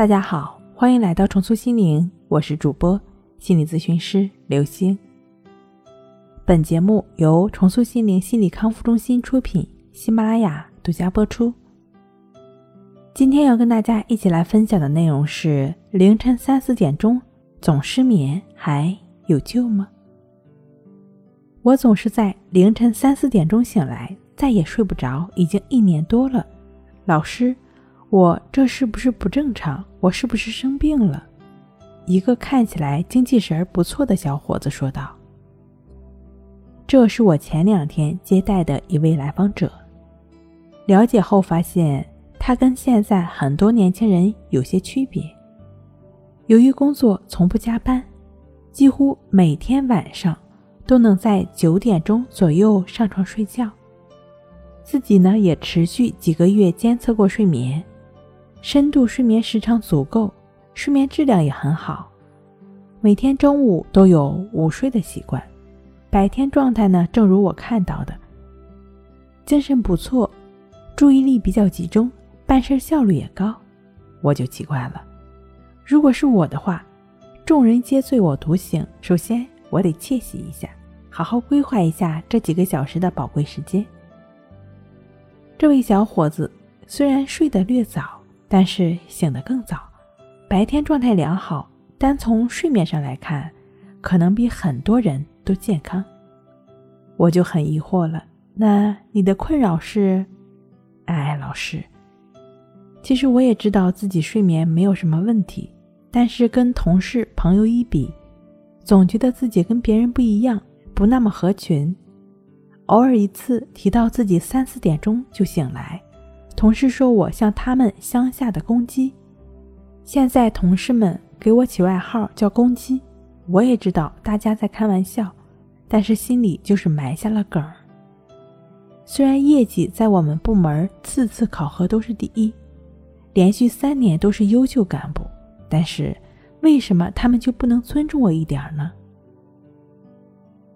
大家好，欢迎来到重塑心灵，我是主播心理咨询师刘星。本节目由重塑心灵心理康复中心出品，喜马拉雅独家播出。今天要跟大家一起来分享的内容是：凌晨三四点钟总失眠还有救吗？我总是在凌晨三四点钟醒来，再也睡不着，已经一年多了。老师。我这是不是不正常？我是不是生病了？一个看起来精气神不错的小伙子说道：“这是我前两天接待的一位来访者。了解后发现，他跟现在很多年轻人有些区别。由于工作从不加班，几乎每天晚上都能在九点钟左右上床睡觉。自己呢，也持续几个月监测过睡眠。”深度睡眠时长足够，睡眠质量也很好，每天中午都有午睡的习惯。白天状态呢，正如我看到的，精神不错，注意力比较集中，办事效率也高。我就奇怪了，如果是我的话，众人皆醉我独醒。首先，我得窃喜一下，好好规划一下这几个小时的宝贵时间。这位小伙子虽然睡得略早。但是醒得更早，白天状态良好，单从睡眠上来看，可能比很多人都健康。我就很疑惑了，那你的困扰是？哎，老师，其实我也知道自己睡眠没有什么问题，但是跟同事朋友一比，总觉得自己跟别人不一样，不那么合群。偶尔一次提到自己三四点钟就醒来。同事说我像他们乡下的公鸡，现在同事们给我起外号叫公鸡，我也知道大家在开玩笑，但是心里就是埋下了梗儿。虽然业绩在我们部门次次考核都是第一，连续三年都是优秀干部，但是为什么他们就不能尊重我一点呢？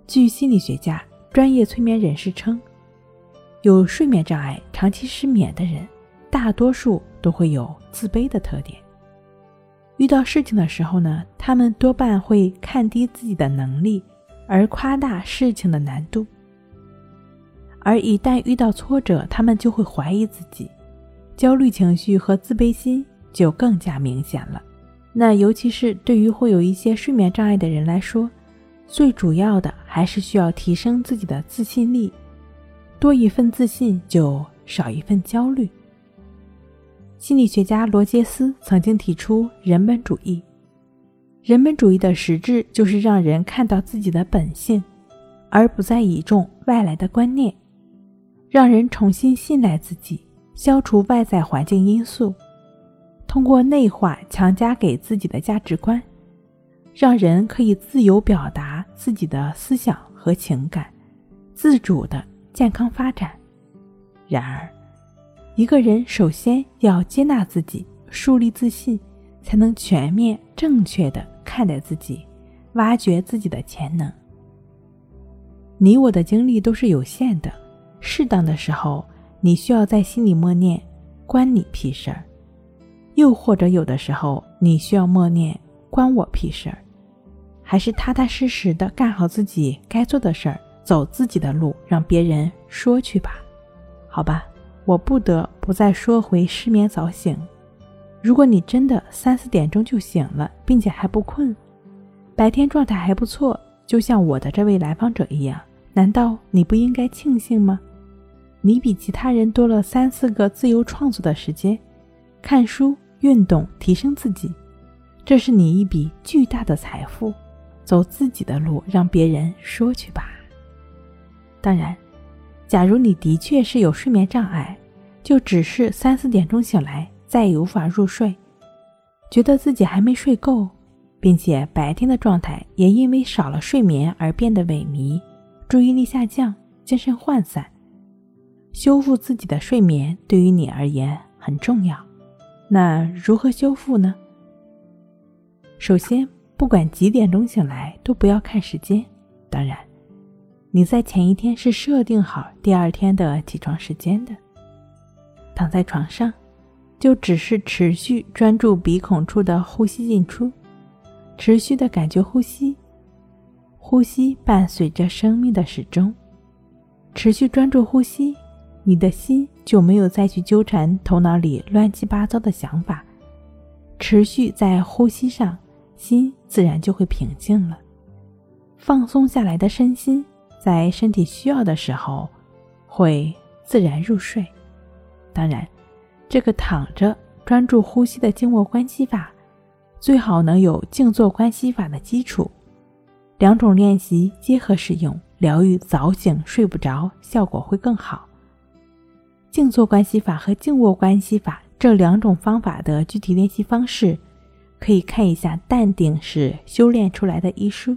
据心理学家、专业催眠人士称。有睡眠障碍、长期失眠的人，大多数都会有自卑的特点。遇到事情的时候呢，他们多半会看低自己的能力，而夸大事情的难度。而一旦遇到挫折，他们就会怀疑自己，焦虑情绪和自卑心就更加明显了。那尤其是对于会有一些睡眠障碍的人来说，最主要的还是需要提升自己的自信力。多一份自信，就少一份焦虑。心理学家罗杰斯曾经提出人本主义。人本主义的实质就是让人看到自己的本性，而不再倚重外来的观念，让人重新信赖自己，消除外在环境因素，通过内化强加给自己的价值观，让人可以自由表达自己的思想和情感，自主的。健康发展。然而，一个人首先要接纳自己，树立自信，才能全面正确的看待自己，挖掘自己的潜能。你我的精力都是有限的，适当的时候，你需要在心里默念“关你屁事儿”，又或者有的时候，你需要默念“关我屁事儿”，还是踏踏实实的干好自己该做的事儿。走自己的路，让别人说去吧，好吧，我不得不再说回失眠早醒。如果你真的三四点钟就醒了，并且还不困，白天状态还不错，就像我的这位来访者一样，难道你不应该庆幸吗？你比其他人多了三四个自由创作的时间，看书、运动、提升自己，这是你一笔巨大的财富。走自己的路，让别人说去吧。当然，假如你的确是有睡眠障碍，就只是三四点钟醒来，再也无法入睡，觉得自己还没睡够，并且白天的状态也因为少了睡眠而变得萎靡，注意力下降，精神涣散。修复自己的睡眠对于你而言很重要。那如何修复呢？首先，不管几点钟醒来，都不要看时间。当然。你在前一天是设定好第二天的起床时间的。躺在床上，就只是持续专注鼻孔处的呼吸进出，持续的感觉呼吸，呼吸伴随着生命的始终，持续专注呼吸，你的心就没有再去纠缠头脑里乱七八糟的想法，持续在呼吸上，心自然就会平静了，放松下来的身心，在身体需要的时候，会自然入睡。当然。这个躺着专注呼吸的静卧关系法，最好能有静坐关系法的基础，两种练习结合使用，疗愈早醒睡不着，效果会更好。静坐关系法和静卧关系法这两种方法的具体练习方式，可以看一下《淡定是修炼出来的》一书。